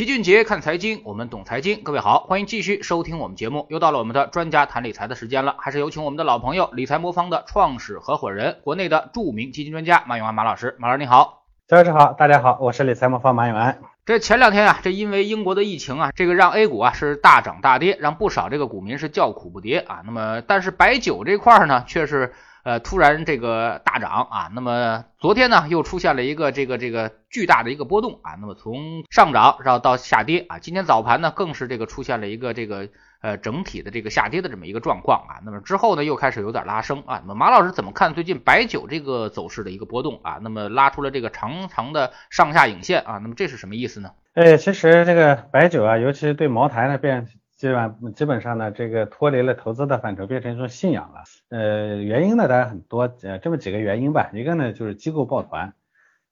齐俊杰看财经，我们懂财经。各位好，欢迎继续收听我们节目。又到了我们的专家谈理财的时间了，还是有请我们的老朋友理财魔方的创始合伙人，国内的著名基金专家马永安马老师。马老师你好，肖老师好，大家好，我是理财魔方马永安。这前两天啊，这因为英国的疫情啊，这个让 A 股啊是大涨大跌，让不少这个股民是叫苦不迭啊。那么，但是白酒这块呢，却是。呃，突然这个大涨啊，那么昨天呢又出现了一个这个这个巨大的一个波动啊，那么从上涨然后到下跌啊，今天早盘呢更是这个出现了一个这个呃整体的这个下跌的这么一个状况啊，那么之后呢又开始有点拉升啊，那么马老师怎么看最近白酒这个走势的一个波动啊？那么拉出了这个长长的上下影线啊，那么这是什么意思呢？哎，其实这个白酒啊，尤其对茅台呢变。基本基本上呢，这个脱离了投资的范畴，变成一种信仰了。呃，原因呢，当然很多，呃，这么几个原因吧。一个呢，就是机构抱团。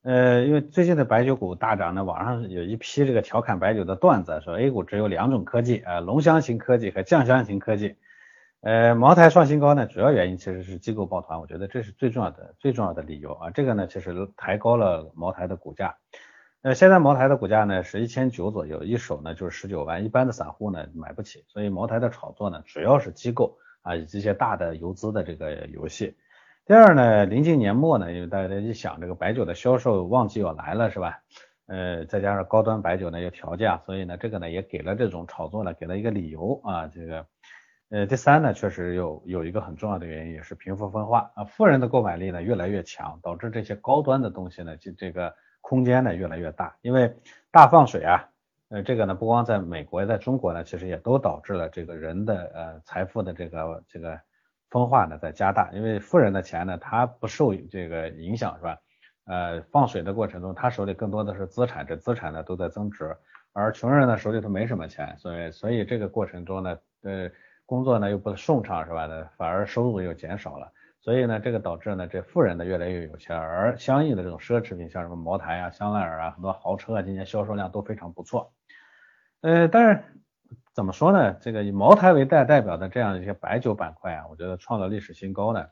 呃，因为最近的白酒股大涨呢，网上有一批这个调侃白酒的段子，说 A 股只有两种科技，呃，浓香型科技和酱香型科技。呃，茅台创新高呢，主要原因其实是机构抱团，我觉得这是最重要的最重要的理由啊。这个呢，其实抬高了茅台的股价。呃，现在茅台的股价呢是一千九左右，一手呢就是十九万，一般的散户呢买不起，所以茅台的炒作呢主要是机构啊以及一些大的游资的这个游戏。第二呢，临近年末呢，因为大家一想这个白酒的销售旺季要来了是吧？呃，再加上高端白酒呢要调价，所以呢这个呢也给了这种炒作呢给了一个理由啊。这个呃第三呢，确实有有一个很重要的原因，也是贫富分化啊，富人的购买力呢越来越强，导致这些高端的东西呢就这个。空间呢越来越大，因为大放水啊，呃，这个呢不光在美国，在中国呢，其实也都导致了这个人的呃财富的这个这个分化呢在加大，因为富人的钱呢他不受这个影响是吧？呃，放水的过程中，他手里更多的是资产，这资产呢都在增值，而穷人呢手里头没什么钱，所以所以这个过程中呢，呃，工作呢又不顺畅是吧？呢反而收入又减少了。所以呢，这个导致呢，这富人呢越来越有钱，而相应的这种奢侈品，像什么茅台啊、香奈儿啊，很多豪车啊，今年销售量都非常不错。呃，但是怎么说呢？这个以茅台为代代表的这样一些白酒板块啊，我觉得创了历史新高呢。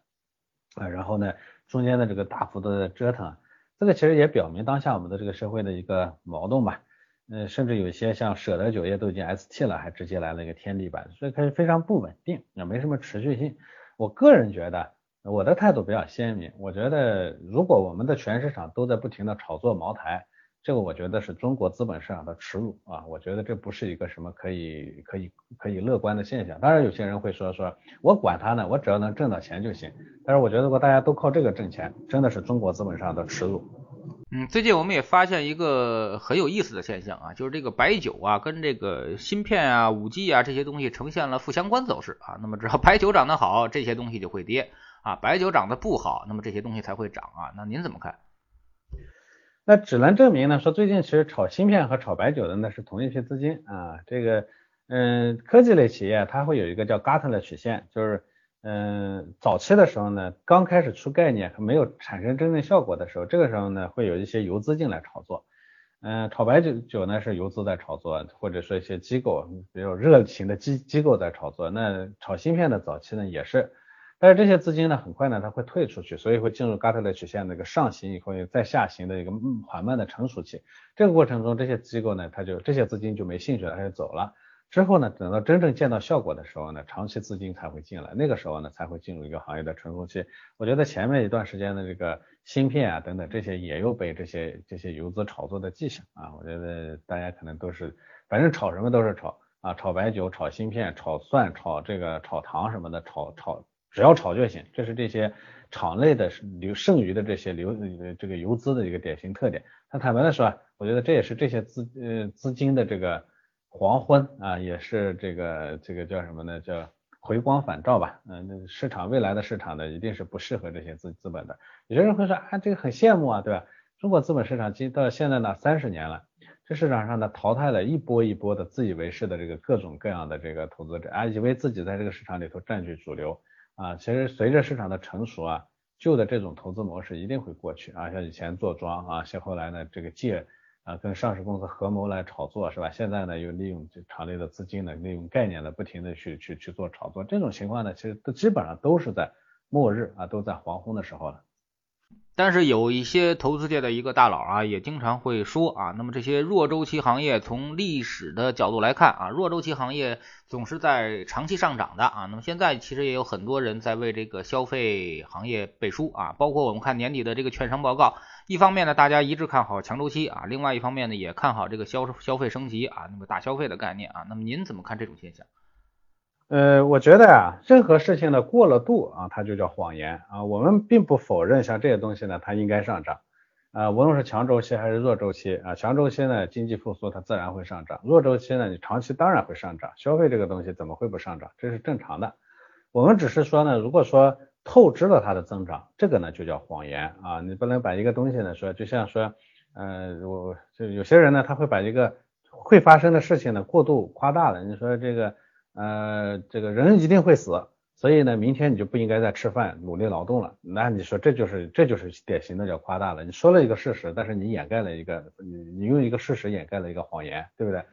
啊，然后呢，中间的这个大幅度的折腾，这个其实也表明当下我们的这个社会的一个矛盾吧。呃，甚至有一些像舍得酒业都已经 ST 了，还直接来了一个天地板，所以它是非常不稳定，也没什么持续性。我个人觉得。我的态度比较鲜明，我觉得如果我们的全市场都在不停的炒作茅台，这个我觉得是中国资本市场的耻辱啊！我觉得这不是一个什么可以可以可以乐观的现象。当然有些人会说说我管他呢，我只要能挣到钱就行。但是我觉得如果大家都靠这个挣钱，真的是中国资本市场的耻辱。嗯，最近我们也发现一个很有意思的现象啊，就是这个白酒啊跟这个芯片啊、五 G 啊这些东西呈现了负相关走势啊。那么只要白酒涨得好，这些东西就会跌。啊，白酒涨得不好，那么这些东西才会涨啊。那您怎么看？那只能证明呢，说最近其实炒芯片和炒白酒的那是同一批资金啊。这个，嗯，科技类企业它会有一个叫 Gartner 的曲线，就是，嗯，早期的时候呢，刚开始出概念没有产生真正效果的时候，这个时候呢，会有一些游资进来炒作。嗯，炒白酒酒呢是游资在炒作，或者说一些机构比较热情的机机构在炒作。那炒芯片的早期呢也是。但是这些资金呢，很快呢，它会退出去，所以会进入嘎特勒曲线那个上行以后再下行的一个缓慢的成熟期。这个过程中，这些机构呢，它就这些资金就没兴趣了，它就走了。之后呢，等到真正见到效果的时候呢，长期资金才会进来，那个时候呢，才会进入一个行业的成熟期。我觉得前面一段时间的这个芯片啊等等这些也有被这些这些游资炒作的迹象啊。我觉得大家可能都是，反正炒什么都是炒啊，炒白酒、炒芯片、炒蒜、炒这个炒糖什么的，炒炒。只要炒就行，这是这些场内的留剩余的这些留这个游资的一个典型特点。那坦白的说，我觉得这也是这些资呃资金的这个黄昏啊，也是这个这个叫什么呢？叫回光返照吧。嗯，那市场未来的市场呢，一定是不适合这些资资本的。有些人会说啊，这个很羡慕啊，对吧？中国资本市场今到现在呢三十年了，这市场上呢淘汰了一波一波的自以为是的这个各种各样的这个投资者啊，以为自己在这个市场里头占据主流。啊，其实随着市场的成熟啊，旧的这种投资模式一定会过去啊。像以前做庄啊，像后来呢这个借啊跟上市公司合谋来炒作是吧？现在呢又利用这场内的资金呢，利用概念呢不停的去去去做炒作，这种情况呢其实都基本上都是在末日啊，都在黄昏的时候了。但是有一些投资界的一个大佬啊，也经常会说啊，那么这些弱周期行业从历史的角度来看啊，弱周期行业总是在长期上涨的啊。那么现在其实也有很多人在为这个消费行业背书啊，包括我们看年底的这个券商报告，一方面呢大家一致看好强周期啊，另外一方面呢也看好这个消消费升级啊，那么大消费的概念啊。那么您怎么看这种现象？呃，我觉得啊，任何事情呢过了度啊，它就叫谎言啊。我们并不否认像这些东西呢，它应该上涨啊，无论是强周期还是弱周期啊。强周期呢，经济复苏它自然会上涨；弱周期呢，你长期当然会上涨。消费这个东西怎么会不上涨？这是正常的。我们只是说呢，如果说透支了它的增长，这个呢就叫谎言啊。你不能把一个东西呢说，就像说，呃，我就有些人呢，他会把一个会发生的事情呢过度夸大了。你说这个。呃，这个人一定会死，所以呢，明天你就不应该再吃饭、努力劳动了。那你说这就是这就是典型的叫夸大了。你说了一个事实，但是你掩盖了一个，你你用一个事实掩盖了一个谎言，对不对？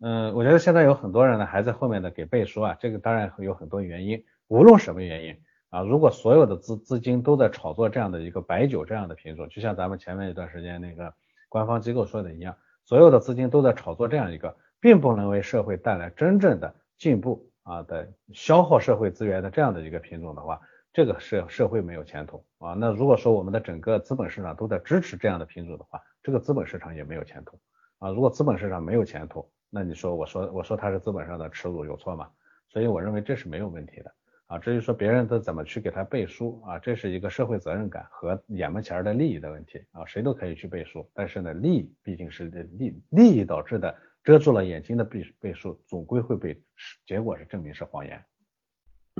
嗯，我觉得现在有很多人呢还在后面的给背书啊，这个当然会有很多原因。无论什么原因啊，如果所有的资资金都在炒作这样的一个白酒这样的品种，就像咱们前面一段时间那个官方机构说的一样，所有的资金都在炒作这样一个，并不能为社会带来真正的。进步啊的消耗社会资源的这样的一个品种的话，这个社社会没有前途啊。那如果说我们的整个资本市场都在支持这样的品种的话，这个资本市场也没有前途啊。如果资本市场没有前途，那你说我说我说它是资本上的耻辱有错吗？所以我认为这是没有问题的啊。至于说别人都怎么去给他背书啊，这是一个社会责任感和眼门前的利益的问题啊。谁都可以去背书，但是呢，利益毕竟是利利益导致的。遮住了眼睛的背背书，总归会被结果是证明是谎言。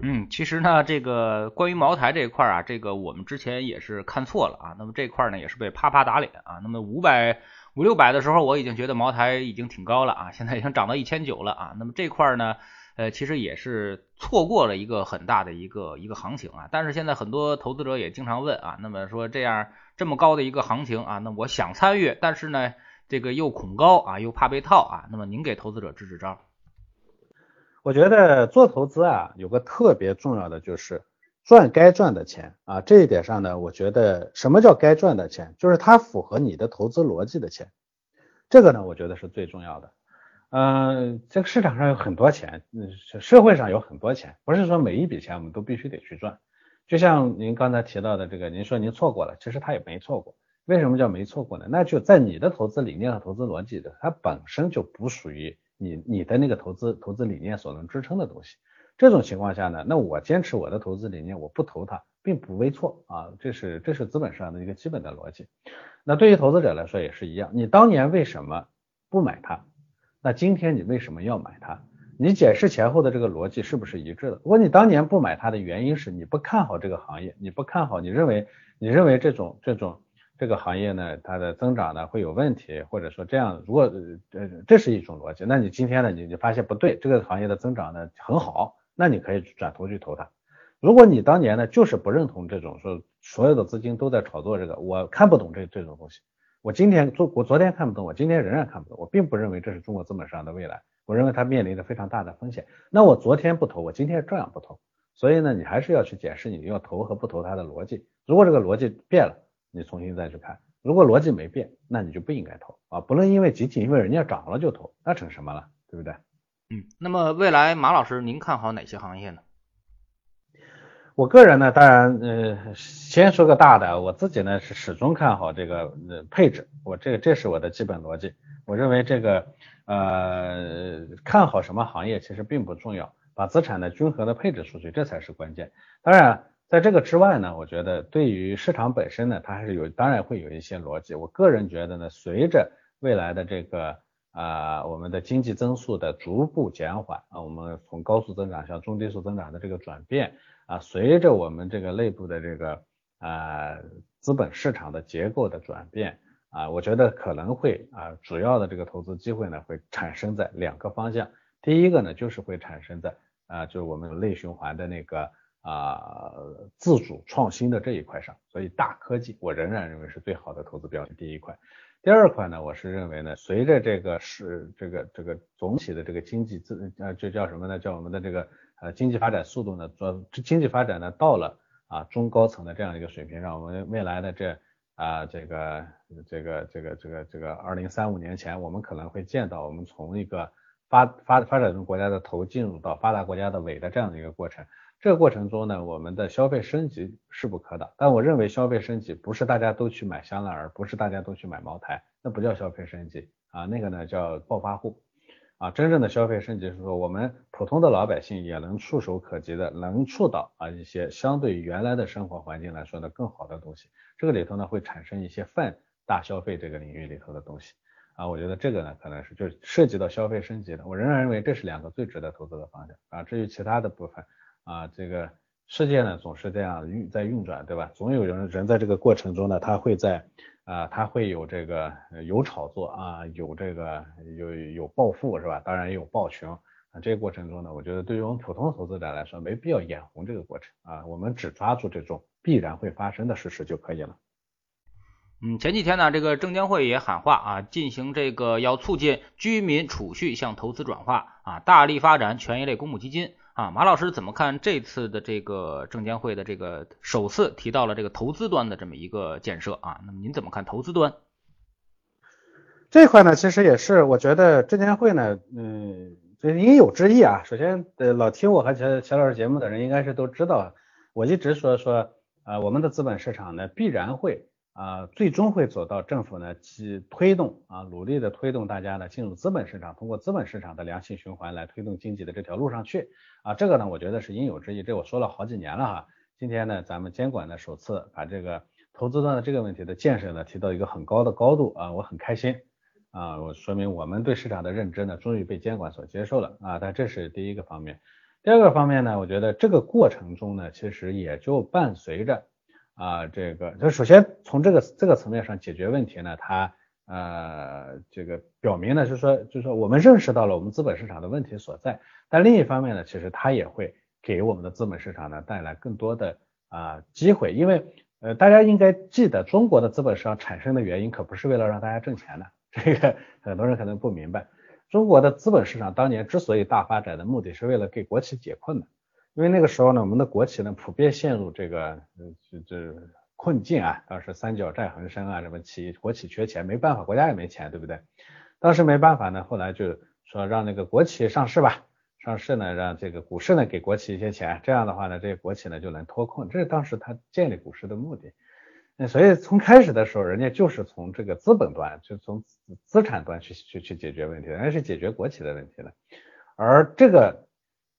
嗯，其实呢，这个关于茅台这一块啊，这个我们之前也是看错了啊。那么这块呢，也是被啪啪打脸啊。那么五百五六百的时候，我已经觉得茅台已经挺高了啊，现在已经涨到一千九了啊。那么这块呢，呃，其实也是错过了一个很大的一个一个行情啊。但是现在很多投资者也经常问啊，那么说这样这么高的一个行情啊，那我想参与，但是呢？这个又恐高啊，又怕被套啊，那么您给投资者支支招？我觉得做投资啊，有个特别重要的就是赚该赚的钱啊。这一点上呢，我觉得什么叫该赚的钱，就是它符合你的投资逻辑的钱。这个呢，我觉得是最重要的。嗯，这个市场上有很多钱，嗯，社会上有很多钱，不是说每一笔钱我们都必须得去赚。就像您刚才提到的这个，您说您错过了，其实他也没错过。为什么叫没错过呢？那就在你的投资理念和投资逻辑的，它本身就不属于你你的那个投资投资理念所能支撑的东西。这种情况下呢，那我坚持我的投资理念，我不投它，并不为错啊。这是这是资本上的一个基本的逻辑。那对于投资者来说也是一样，你当年为什么不买它？那今天你为什么要买它？你解释前后的这个逻辑是不是一致的？如果你当年不买它的原因是你不看好这个行业，你不看好，你认为你认为这种这种。这个行业呢，它的增长呢会有问题，或者说这样，如果呃这是一种逻辑，那你今天呢，你就发现不对，这个行业的增长呢很好，那你可以转头去投它。如果你当年呢就是不认同这种说所有的资金都在炒作这个，我看不懂这这种东西，我今天昨我昨天看不懂，我今天仍然看不懂，我并不认为这是中国资本市场的未来，我认为它面临着非常大的风险。那我昨天不投，我今天照样不投。所以呢，你还是要去解释你要投和不投它的逻辑。如果这个逻辑变了，你重新再去看，如果逻辑没变，那你就不应该投啊！不能因为仅仅因为人家涨了就投，那成什么了，对不对？嗯，那么未来马老师您看好哪些行业呢？我个人呢，当然，呃，先说个大的，我自己呢是始终看好这个呃配置，我这个这是我的基本逻辑。我认为这个呃看好什么行业其实并不重要，把资产的均衡的配置出去，这才是关键。当然。在这个之外呢，我觉得对于市场本身呢，它还是有，当然会有一些逻辑。我个人觉得呢，随着未来的这个啊，我们的经济增速的逐步减缓啊，我们从高速增长向中低速增长的这个转变啊，随着我们这个内部的这个啊资本市场的结构的转变啊，我觉得可能会啊，主要的这个投资机会呢，会产生在两个方向。第一个呢，就是会产生在啊，就是我们内循环的那个。啊，自主创新的这一块上，所以大科技我仍然认为是最好的投资标的。第一块，第二块呢，我是认为呢，随着这个是这个这个总体的这个经济自呃，就叫什么呢？叫我们的这个呃经济发展速度呢，做经济发展呢到了啊中高层的这样一个水平上，我们未来的这啊这个这个这个这个这个二零三五年前，我们可能会见到我们从一个发发发展中国家的头进入到发达国家的尾的这样的一个过程。这个过程中呢，我们的消费升级势不可挡。但我认为消费升级不是大家都去买香奈儿，不是大家都去买茅台，那不叫消费升级啊，那个呢叫暴发户啊。真正的消费升级是说，我们普通的老百姓也能触手可及的，能触到啊一些相对原来的生活环境来说呢更好的东西。这个里头呢会产生一些泛大消费这个领域里头的东西啊。我觉得这个呢可能是就涉及到消费升级的，我仍然认为这是两个最值得投资的方向啊。至于其他的部分。啊，这个世界呢总是这样运在运转，对吧？总有人人在这个过程中呢，他会在啊，他会有这个有炒作啊，有这个有有暴富是吧？当然也有暴穷啊。这个过程中呢，我觉得对于我们普通投资者来说，没必要眼红这个过程啊，我们只抓住这种必然会发生的事实就可以了。嗯，前几天呢，这个证监会也喊话啊，进行这个要促进居民储蓄向投资转化啊，大力发展权益类公募基金。啊，马老师怎么看这次的这个证监会的这个首次提到了这个投资端的这么一个建设啊？那么您怎么看投资端这块呢？其实也是，我觉得证监会呢，嗯，这应有之意啊。首先，呃，老听我和钱钱老师节目的人应该是都知道，我一直说说，呃，我们的资本市场呢必然会。啊，最终会走到政府呢去推动啊，努力的推动大家呢进入资本市场，通过资本市场的良性循环来推动经济的这条路上去啊，这个呢我觉得是应有之义，这我说了好几年了哈。今天呢咱们监管呢首次把这个投资端的这个问题的建设呢提到一个很高的高度啊，我很开心啊，我说明我们对市场的认知呢终于被监管所接受了啊，但这是第一个方面，第二个方面呢，我觉得这个过程中呢其实也就伴随着。啊，这个就首先从这个这个层面上解决问题呢，它呃这个表明呢，就是说就是说我们认识到了我们资本市场的问题所在，但另一方面呢，其实它也会给我们的资本市场呢带来更多的啊机会，因为呃大家应该记得，中国的资本市场产生的原因可不是为了让大家挣钱的，这个很多人可能不明白，中国的资本市场当年之所以大发展的目的是为了给国企解困的。因为那个时候呢，我们的国企呢普遍陷入这个这这困境啊，当时三角债横生啊，什么企国企缺钱，没办法，国家也没钱，对不对？当时没办法呢，后来就说让那个国企上市吧，上市呢，让这个股市呢给国企一些钱，这样的话呢，这些国企呢就能脱困，这是当时他建立股市的目的。那所以从开始的时候，人家就是从这个资本端，就从资产端去去去解决问题，人家是解决国企的问题的，而这个。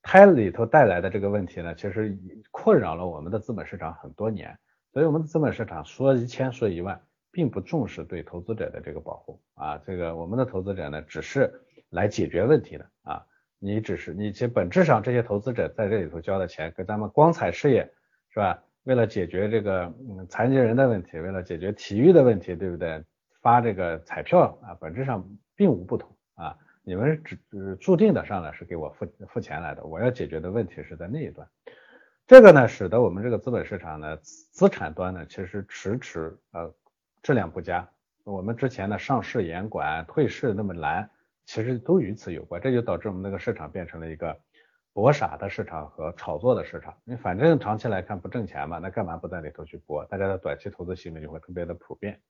它里头带来的这个问题呢，其实困扰了我们的资本市场很多年，所以我们的资本市场说一千说一万，并不重视对投资者的这个保护啊，这个我们的投资者呢，只是来解决问题的啊，你只是你其实本质上这些投资者在这里头交的钱，跟咱们光彩事业是吧？为了解决这个嗯残疾人的问题，为了解决体育的问题，对不对？发这个彩票啊，本质上并无不同啊。你们只注定的上来是给我付付钱来的，我要解决的问题是在那一端。这个呢，使得我们这个资本市场呢，资产端呢，其实迟迟呃质量不佳。我们之前的上市严管、退市那么难，其实都与此有关。这就导致我们那个市场变成了一个博傻的市场和炒作的市场。你反正长期来看不挣钱嘛，那干嘛不在里头去搏？大家的短期投资行为就会特别的普遍。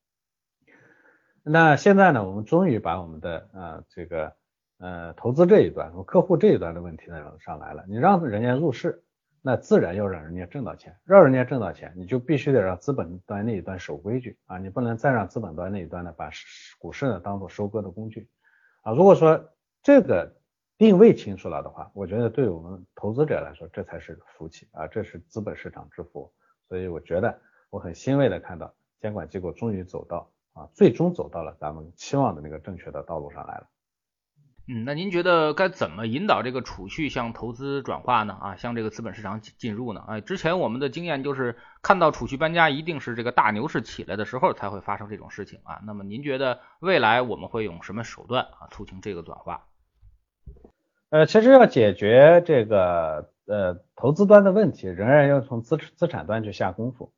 那现在呢，我们终于把我们的呃这个。呃，投资这一端，和客户这一端的问题呢上来了，你让人家入市，那自然要让人家挣到钱，让人家挣到钱，你就必须得让资本端那一端守规矩啊，你不能再让资本端那一端呢把股市呢当做收割的工具啊。如果说这个定位清楚了的话，我觉得对我们投资者来说，这才是福气啊，这是资本市场之福。所以我觉得我很欣慰的看到监管机构终于走到啊，最终走到了咱们期望的那个正确的道路上来了。嗯，那您觉得该怎么引导这个储蓄向投资转化呢？啊，向这个资本市场进入呢？哎，之前我们的经验就是看到储蓄搬家一定是这个大牛市起来的时候才会发生这种事情啊。那么您觉得未来我们会用什么手段啊促进这个转化？呃，其实要解决这个呃投资端的问题，仍然要从资资产端去下功夫。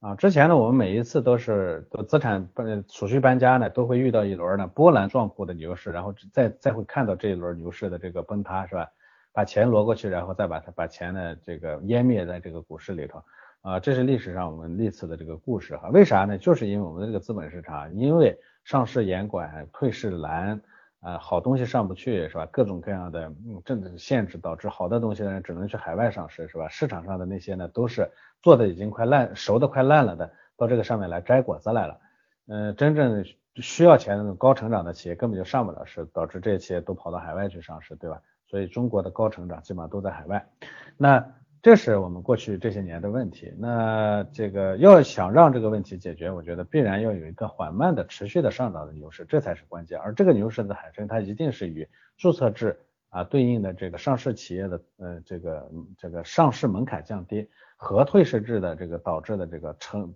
啊，之前呢，我们每一次都是资产搬储蓄搬家呢，都会遇到一轮呢波澜壮阔的牛市，然后再再会看到这一轮牛市的这个崩塌，是吧？把钱挪过去，然后再把它把钱呢这个湮灭在这个股市里头。啊，这是历史上我们历次的这个故事哈。为啥呢？就是因为我们的这个资本市场，因为上市严管、退市难，啊，好东西上不去是吧？各种各样的嗯政治限制导致好的东西呢只能去海外上市是吧？市场上的那些呢都是做的已经快烂、熟的快烂了的，到这个上面来摘果子来了。嗯，真正需要钱的高成长的企业根本就上不了市，导致这些企业都跑到海外去上市，对吧？所以中国的高成长基本上都在海外。那这是我们过去这些年的问题。那这个要想让这个问题解决，我觉得必然要有一个缓慢的、持续的上涨的牛市，这才是关键。而这个牛市的产生，它一定是与注册制啊对应的这个上市企业的呃这个这个上市门槛降低和退市制的这个导致的这个成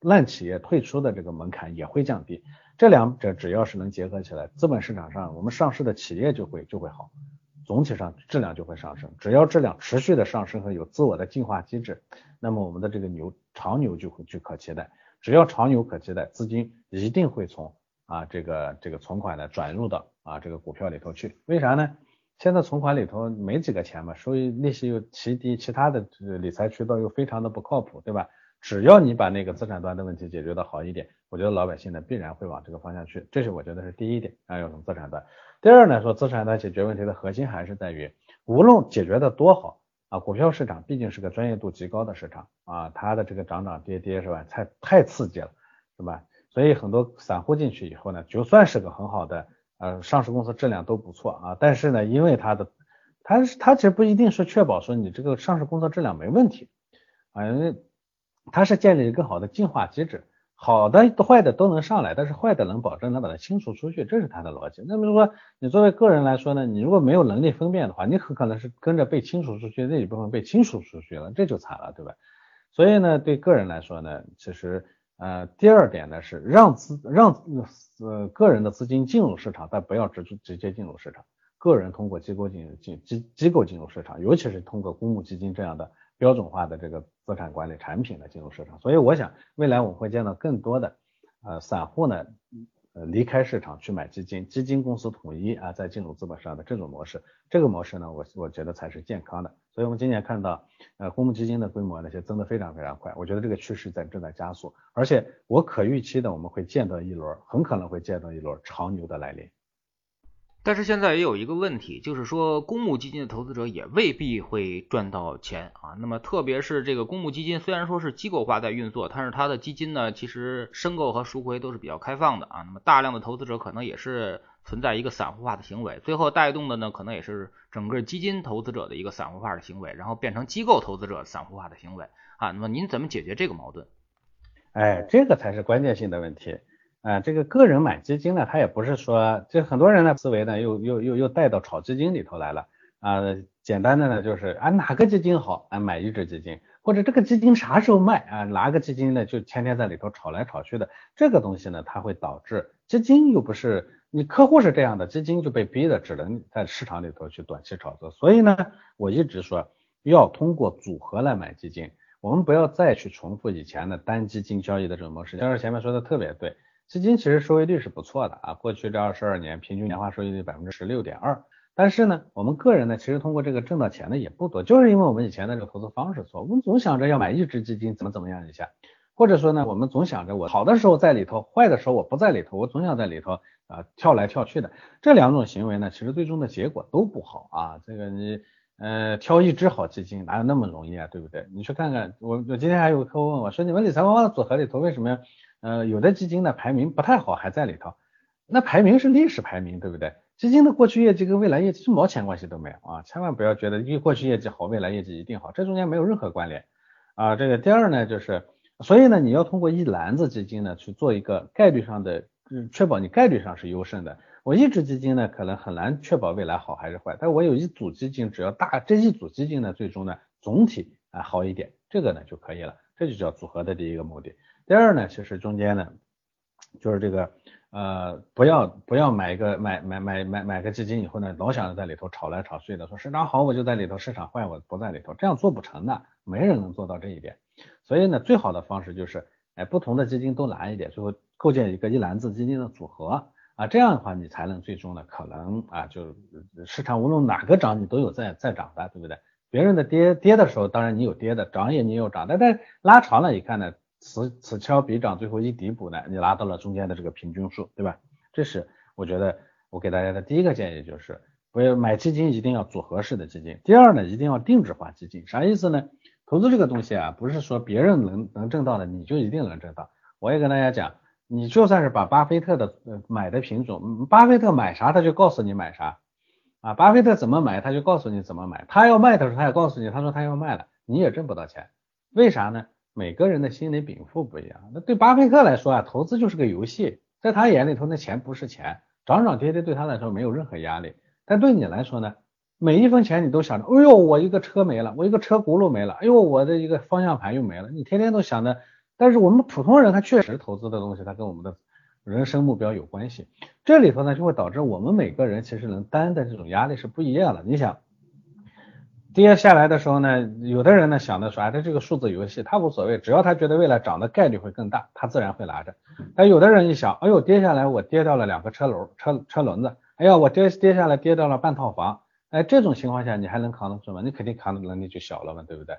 烂企业退出的这个门槛也会降低。这两者只要是能结合起来，资本市场上我们上市的企业就会就会好。总体上质量就会上升，只要质量持续的上升和有自我的进化机制，那么我们的这个牛长牛就会去可期待。只要长牛可期待，资金一定会从啊这个这个存款呢转入到啊这个股票里头去。为啥呢？现在存款里头没几个钱嘛，所以利息又奇低，其他的理财渠道又非常的不靠谱，对吧？只要你把那个资产端的问题解决的好一点，我觉得老百姓呢必然会往这个方向去。这是我觉得是第一点啊，要从资产端。第二呢，说资产端解决问题的核心还是在于，无论解决的多好啊，股票市场毕竟是个专业度极高的市场啊，它的这个涨涨跌跌是吧，太太刺激了，是吧？所以很多散户进去以后呢，就算是个很好的呃上市公司质量都不错啊，但是呢，因为它的它它其实不一定是确保说你这个上市公司质量没问题啊，因为它是建立一个好的进化机制。好的、坏的都能上来，但是坏的能保证能把它清除出去，这是它的逻辑。那么说你作为个人来说呢，你如果没有能力分辨的话，你很可能是跟着被清除出去那一部分被清除出去了，这就惨了，对吧？所以呢，对个人来说呢，其实呃，第二点呢是让资让呃个人的资金进入市场，但不要直直接进入市场，个人通过机构进进机机构进入市场，尤其是通过公募基金这样的。标准化的这个资产管理产品的进入市场，所以我想未来我们会见到更多的呃散户呢呃离开市场去买基金，基金公司统一啊再进入资本市场的这种模式，这个模式呢我我觉得才是健康的。所以我们今年看到呃公募基金的规模那些增得非常非常快，我觉得这个趋势在正在加速，而且我可预期的我们会见到一轮很可能会见到一轮长牛的来临。但是现在也有一个问题，就是说公募基金的投资者也未必会赚到钱啊。那么特别是这个公募基金，虽然说是机构化在运作，但是它的基金呢，其实申购和赎回都是比较开放的啊。那么大量的投资者可能也是存在一个散户化的行为，最后带动的呢，可能也是整个基金投资者的一个散户化的行为，然后变成机构投资者散户化的行为啊。那么您怎么解决这个矛盾？哎，这个才是关键性的问题。啊，这个个人买基金呢，他也不是说，这很多人的思维呢，又又又又带到炒基金里头来了啊。简单的呢，就是啊哪个基金好，啊买一只基金，或者这个基金啥时候卖啊，哪个基金呢就天天在里头炒来炒去的，这个东西呢，它会导致基金又不是你客户是这样的，基金就被逼的只能在市场里头去短期炒作。所以呢，我一直说要通过组合来买基金，我们不要再去重复以前的单基金交易的这种模式。但是前面说的特别对。基金其实收益率是不错的啊，过去这二十二年平均年化收益率百分之十六点二。但是呢，我们个人呢，其实通过这个挣到钱的也不多，就是因为我们以前的这个投资方式错，我们总想着要买一只基金怎么怎么样一下，或者说呢，我们总想着我好的时候在里头，坏的时候我不在里头，我总想在里头啊跳来跳去的。这两种行为呢，其实最终的结果都不好啊。这个你呃挑一只好基金哪有那么容易啊，对不对？你去看看，我我今天还有个客户问我说，你们理财妈妈的组合里头为什么？呃，有的基金呢排名不太好，还在里头，那排名是历史排名，对不对？基金的过去业绩跟未来业绩一毛钱关系都没有啊，千万不要觉得因为过去业绩好，未来业绩一定好，这中间没有任何关联啊。这个第二呢，就是所以呢，你要通过一篮子基金呢去做一个概率上的，确保你概率上是优胜的。我一只基金呢可能很难确保未来好还是坏，但我有一组基金，只要大这一组基金呢最终呢总体啊好一点，这个呢就可以了，这就叫组合的第一个目的。第二呢，其实中间呢，就是这个呃，不要不要买一个买买买买买个基金以后呢，老想着在里头炒来炒去的，说市场好我就在里头，市场坏我不在里头，这样做不成的，没人能做到这一点。所以呢，最好的方式就是，哎，不同的基金都拿一点，最后构建一个一篮子基金的组合啊，这样的话你才能最终呢，可能啊，就市场无论哪个涨，你都有在在涨的，对不对？别人的跌跌的时候，当然你有跌的，涨也你有涨，但但拉长了一看呢，此此消彼长，最后一抵补呢，你拿到了中间的这个平均数，对吧？这是我觉得我给大家的第一个建议，就是不要买基金一定要组合式的基金。第二呢，一定要定制化基金，啥意思呢？投资这个东西啊，不是说别人能能挣到的，你就一定能挣到。我也跟大家讲，你就算是把巴菲特的呃买的品种，巴菲特买啥他就告诉你买啥。啊，巴菲特怎么买，他就告诉你怎么买。他要卖的时候，他也告诉你，他说他要卖了，你也挣不到钱。为啥呢？每个人的心理禀赋不一样。那对巴菲特来说啊，投资就是个游戏，在他眼里头，那钱不是钱，涨涨跌跌对他来说没有任何压力。但对你来说呢，每一分钱你都想着，哎呦，我一个车没了，我一个车轱辘没了，哎呦，我的一个方向盘又没了，你天天都想着。但是我们普通人，他确实投资的东西，他跟我们的。人生目标有关系，这里头呢就会导致我们每个人其实能担的这种压力是不一样的。你想跌下来的时候呢，有的人呢想的说，哎，他这个数字游戏他无所谓，只要他觉得未来涨的概率会更大，他自然会拿着。但有的人一想，哎呦，跌下来我跌掉了两个车轮车车轮子，哎呀，我跌跌下来跌掉了半套房，哎，这种情况下你还能扛得住吗？你肯定扛的能力就小了嘛，对不对？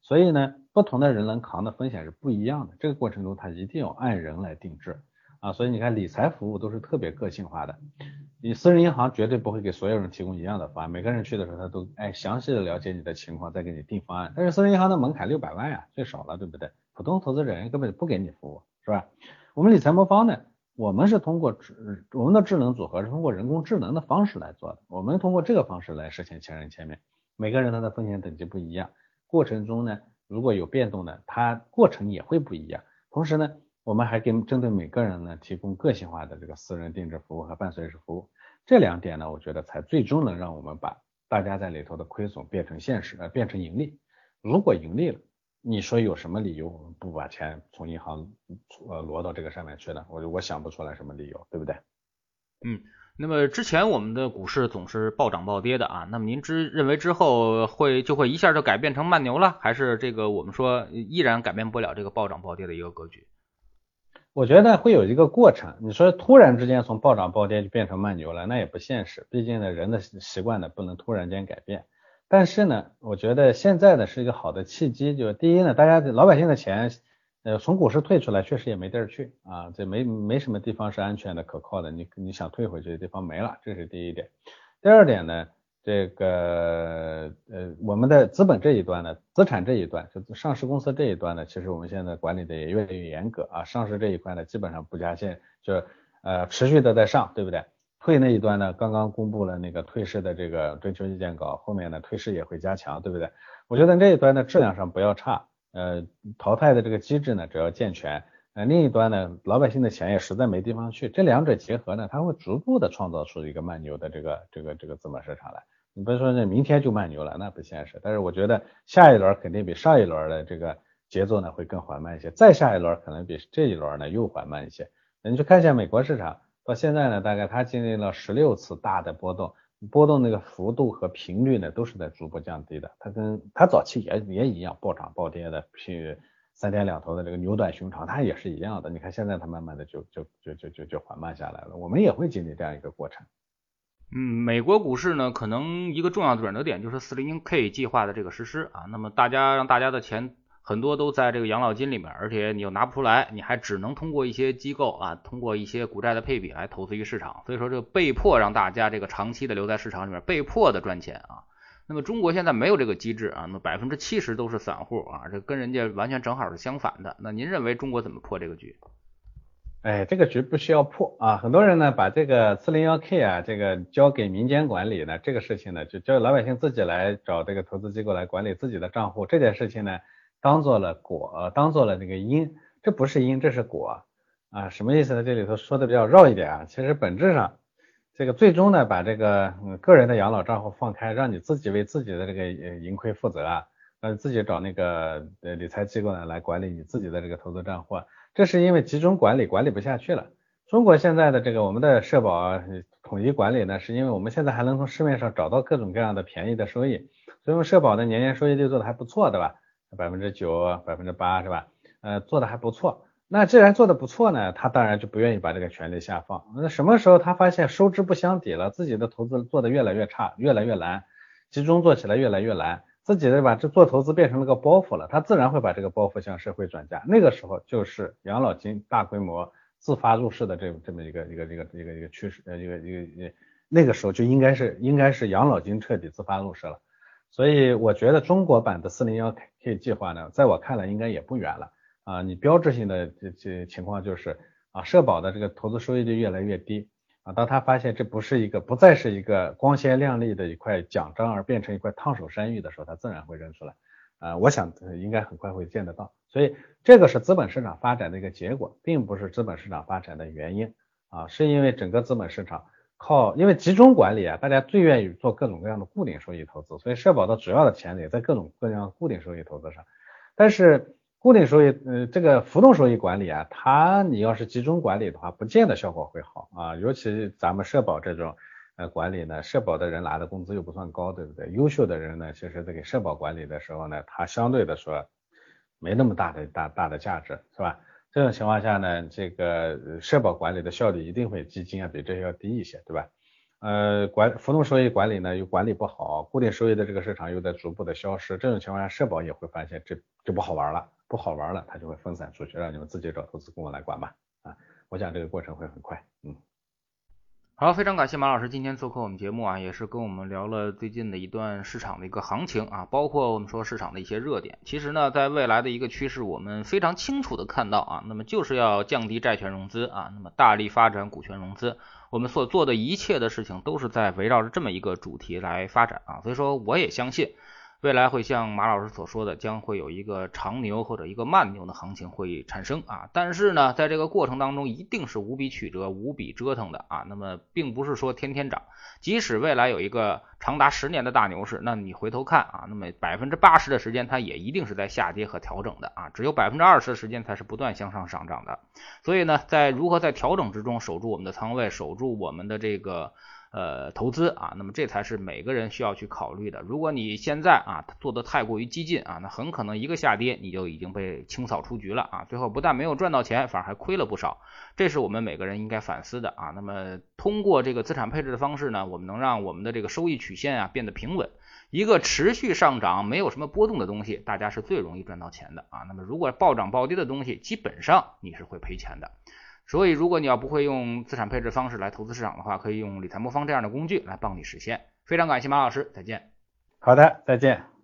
所以呢，不同的人能扛的风险是不一样的，这个过程中他一定要按人来定制。啊，所以你看理财服务都是特别个性化的，你私人银行绝对不会给所有人提供一样的方案，每个人去的时候他都哎详细的了解你的情况再给你定方案，但是私人银行的门槛六百万呀，最少了，对不对？普通投资者根本就不给你服务，是吧？我们理财魔方呢，我们是通过智我们的智能组合是通过人工智能的方式来做的，我们通过这个方式来实现千人千面，每个人他的风险等级不一样，过程中呢如果有变动呢，它过程也会不一样，同时呢。我们还给针对每个人呢提供个性化的这个私人定制服务和伴随式服务，这两点呢，我觉得才最终能让我们把大家在里头的亏损变成现实，呃，变成盈利。如果盈利了，你说有什么理由我们不把钱从银行呃挪到这个上面去呢？我我想不出来什么理由，对不对？嗯，那么之前我们的股市总是暴涨暴跌的啊，那么您之认为之后会就会一下就改变成慢牛了，还是这个我们说依然改变不了这个暴涨暴跌的一个格局？我觉得会有一个过程，你说突然之间从暴涨暴跌就变成慢牛了，那也不现实。毕竟呢，人的习惯呢不能突然间改变。但是呢，我觉得现在呢是一个好的契机，就第一呢，大家老百姓的钱，呃，从股市退出来确实也没地儿去啊，这没没什么地方是安全的、可靠的，你你想退回去的地方没了，这是第一点。第二点呢。这个呃，我们的资本这一端呢，资产这一端，就上市公司这一端呢，其实我们现在管理的也越来越严格啊。上市这一块呢，基本上不加限，就呃持续的在上，对不对？退那一端呢，刚刚公布了那个退市的这个征求意见稿，后面呢退市也会加强，对不对？我觉得这一端的质量上不要差，呃，淘汰的这个机制呢只要健全，呃，另一端呢老百姓的钱也实在没地方去，这两者结合呢，它会逐步的创造出一个慢牛的这个这个这个资本市场来。你不是说那明天就慢牛了，那不现实。但是我觉得下一轮肯定比上一轮的这个节奏呢会更缓慢一些，再下一轮可能比这一轮呢又缓慢一些。你去看一下美国市场，到现在呢，大概它经历了十六次大的波动，波动那个幅度和频率呢都是在逐步降低的。它跟它早期也也一样暴涨暴跌的，去三天两头的这个牛短熊长，它也是一样的。你看现在它慢慢的就就就就就就缓慢下来了，我们也会经历这样一个过程。嗯，美国股市呢，可能一个重要的转折点就是四零零 K 计划的这个实施啊。那么大家让大家的钱很多都在这个养老金里面，而且你又拿不出来，你还只能通过一些机构啊，通过一些股债的配比来投资于市场。所以说，这被迫让大家这个长期的留在市场里面，被迫的赚钱啊。那么中国现在没有这个机制啊，那百分之七十都是散户啊，这跟人家完全正好是相反的。那您认为中国怎么破这个局？哎，这个局不需要破啊！很多人呢把这个四零幺 K 啊，这个交给民间管理呢，这个事情呢，就交给老百姓自己来找这个投资机构来管理自己的账户，这件事情呢，当做了果，当做了那个因，这不是因，这是果啊！什么意思呢？这里头说的比较绕一点啊，其实本质上，这个最终呢，把这个个人的养老账户放开，让你自己为自己的这个盈亏负责啊，让你自己找那个呃理财机构呢来管理你自己的这个投资账户。这是因为集中管理管理不下去了。中国现在的这个我们的社保统一管理呢，是因为我们现在还能从市面上找到各种各样的便宜的收益，所以我们社保的年年收益率做的还不错，对吧？百分之九、百分之八是吧？呃，做的还不错。那既然做的不错呢，他当然就不愿意把这个权利下放。那什么时候他发现收支不相抵了，自己的投资做的越来越差，越来越难，集中做起来越来越难。自己的把这做投资变成了个包袱了，他自然会把这个包袱向社会转嫁。那个时候就是养老金大规模自发入市的这这么一个一个一个一个一个趋势，呃，一个一个一那个时候就应该是应该是养老金彻底自发入市了。所以我觉得中国版的四零幺 K 计划呢，在我看来应该也不远了啊。你标志性的这这情况就是啊，社保的这个投资收益率越来越低。啊，当他发现这不是一个，不再是一个光鲜亮丽的一块奖章，而变成一块烫手山芋的时候，他自然会认出来。啊，我想应该很快会见得到。所以这个是资本市场发展的一个结果，并不是资本市场发展的原因。啊，是因为整个资本市场靠，因为集中管理啊，大家最愿意做各种各样的固定收益投资，所以社保的主要的钱也在各种各样的固定收益投资上。但是固定收益，呃，这个浮动收益管理啊，它你要是集中管理的话，不见得效果会好啊。尤其咱们社保这种呃管理呢，社保的人拿的工资又不算高，对不对？优秀的人呢，其实在给社保管理的时候呢，他相对的说没那么大的大大的价值，是吧？这种情况下呢，这个社保管理的效率一定会基金啊比这些要低一些，对吧？呃，管浮动收益管理呢又管理不好，固定收益的这个市场又在逐步的消失，这种情况下，社保也会发现这这不好玩了。不好玩了，它就会分散出去，让你们自己找投资顾问来管吧。啊，我想这个过程会很快。嗯，好，非常感谢马老师今天做客我们节目啊，也是跟我们聊了最近的一段市场的一个行情啊，包括我们说市场的一些热点。其实呢，在未来的一个趋势，我们非常清楚的看到啊，那么就是要降低债权融资啊，那么大力发展股权融资。我们所做的一切的事情都是在围绕着这么一个主题来发展啊，所以说我也相信。未来会像马老师所说的，将会有一个长牛或者一个慢牛的行情会产生啊，但是呢，在这个过程当中一定是无比曲折、无比折腾的啊。那么，并不是说天天涨，即使未来有一个长达十年的大牛市，那你回头看啊，那么百分之八十的时间它也一定是在下跌和调整的啊，只有百分之二十的时间才是不断向上上涨的。所以呢，在如何在调整之中守住我们的仓位，守住我们的这个。呃，投资啊，那么这才是每个人需要去考虑的。如果你现在啊做的太过于激进啊，那很可能一个下跌你就已经被清扫出局了啊，最后不但没有赚到钱，反而还亏了不少。这是我们每个人应该反思的啊。那么通过这个资产配置的方式呢，我们能让我们的这个收益曲线啊变得平稳。一个持续上涨、没有什么波动的东西，大家是最容易赚到钱的啊。那么如果暴涨暴跌的东西，基本上你是会赔钱的。所以，如果你要不会用资产配置方式来投资市场的话，可以用理财魔方这样的工具来帮你实现。非常感谢马老师，再见。好的，再见。